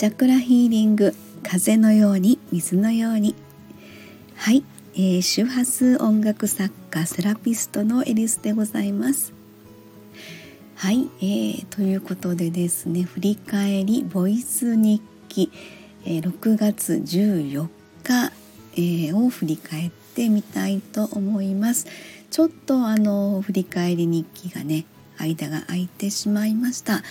チャクラヒーリング風のように水のように。はい、えー、周波数音楽作家セラピストのエリスでございます。はい、えー、ということでですね振り返りボイス日記、えー、6月14日、えー、を振り返ってみたいと思います。ちょっとあの振り返り日記がね間が空いてしまいました、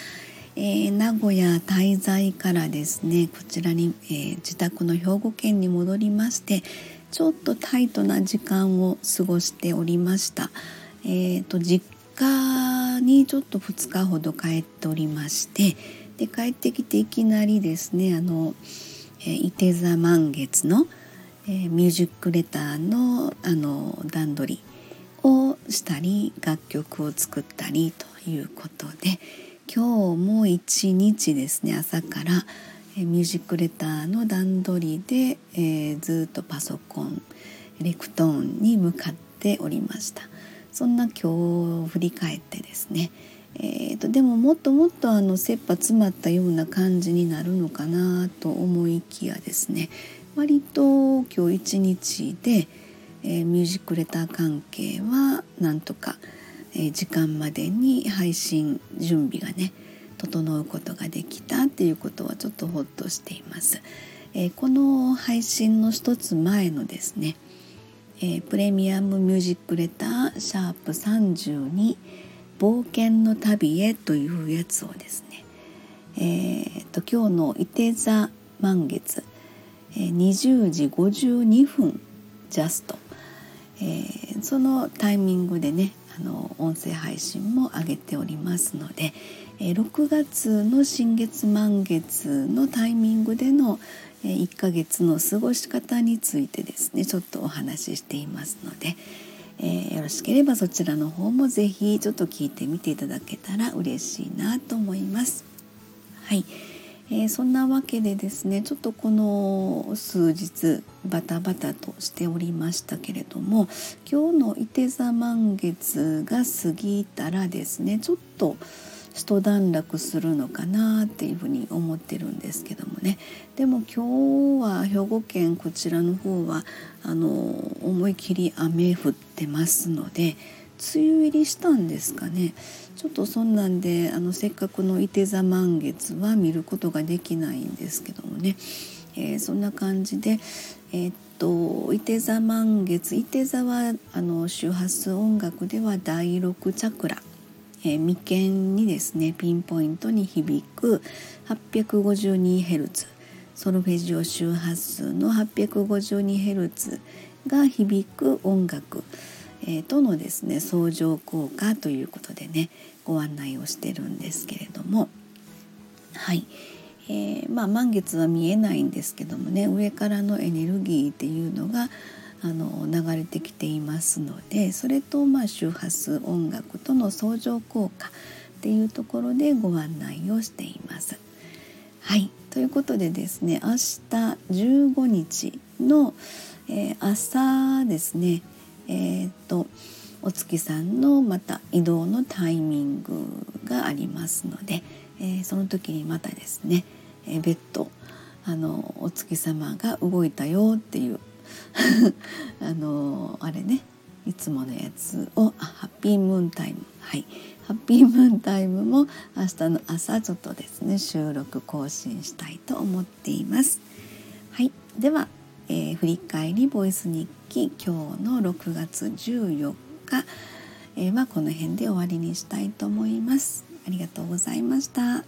えー、名古屋滞在からですねこちらに、えー、自宅の兵庫県に戻りましてちょっとタイトな時間を過ごしておりました。えーと、実家にちょっと2日ほど帰っておりましてで帰ってきていきなりですねあの、えー、伊手座満月の、えー、ミュージックレターのあの段取りをしたり楽曲を作ったりということで。今日も一日ですね朝からミュージックレターの段取りで、えー、ずっとパソコンレクトーンに向かっておりました。そんな今日を振り返ってですねえーと、でももっともっとあの切羽詰まったような感じになるのかなと思いきやですね割と今日一日で、えー、ミュージックレター関係はなんとかえ時間までに配信準備がね整うことができたっていうことはちょっとほっとしています。えー、この配信の一つ前のですね、えー、プレミアムミュージックレターシャープ32冒険の旅へというやつをですね、えーと、今日の伊手座満月、えー、20時52分ジャスト、えー、そのタイミングでねあの音声配信も上げておりますので、え6月の新月満月のタイミングでのえ1ヶ月の過ごし方についてですねちょっとお話ししていますので、えー、よろしければそちらの方も是非ちょっと聞いてみていただけたら嬉しいなと思います。はいえー、そんなわけでですねちょっとこの数日バタバタとしておりましたけれども今日の伊手座満月が過ぎたらですねちょっと一段落するのかなっていうふうに思ってるんですけどもね。でも今日は兵庫県こちらの方はあの思い切り雨降ってますので梅雨入りしたんですかね。ちょっとそんなんであのせっかくの伊手座満月は見ることができないんですけどもね、えー、そんな感じでえー、っと伊手座満月伊手座はあの周波数音楽では第6チャクラ、えー、眉間にですねピンポイントに響く 852Hz ソルフェジオ周波数の 852Hz が響く音楽。えー、とのですね相乗効果ということでねご案内をしてるんですけれども。はい、えー、まあ満月は見えないんですけどもね上からのエネルギーっていうのがあの流れてきていますのでそれとまあ周波数音楽との相乗効果っていうところでご案内をしています。はい。ということでですね明日15日の、えー、朝ですねえーと、お月さんのまた移動のタイミングがありますので、えー、その時にまたですね、えー、別途あのお月様が動いたよっていう あのあれねいつものやつをハッピームーンタイムはいハッピームーンタイムも明日の朝ちょっとですね収録更新したいと思っています。はいではえー、振り返りボイス日記今日の6月14日、えー、はこの辺で終わりにしたいと思います。ありがとうございました。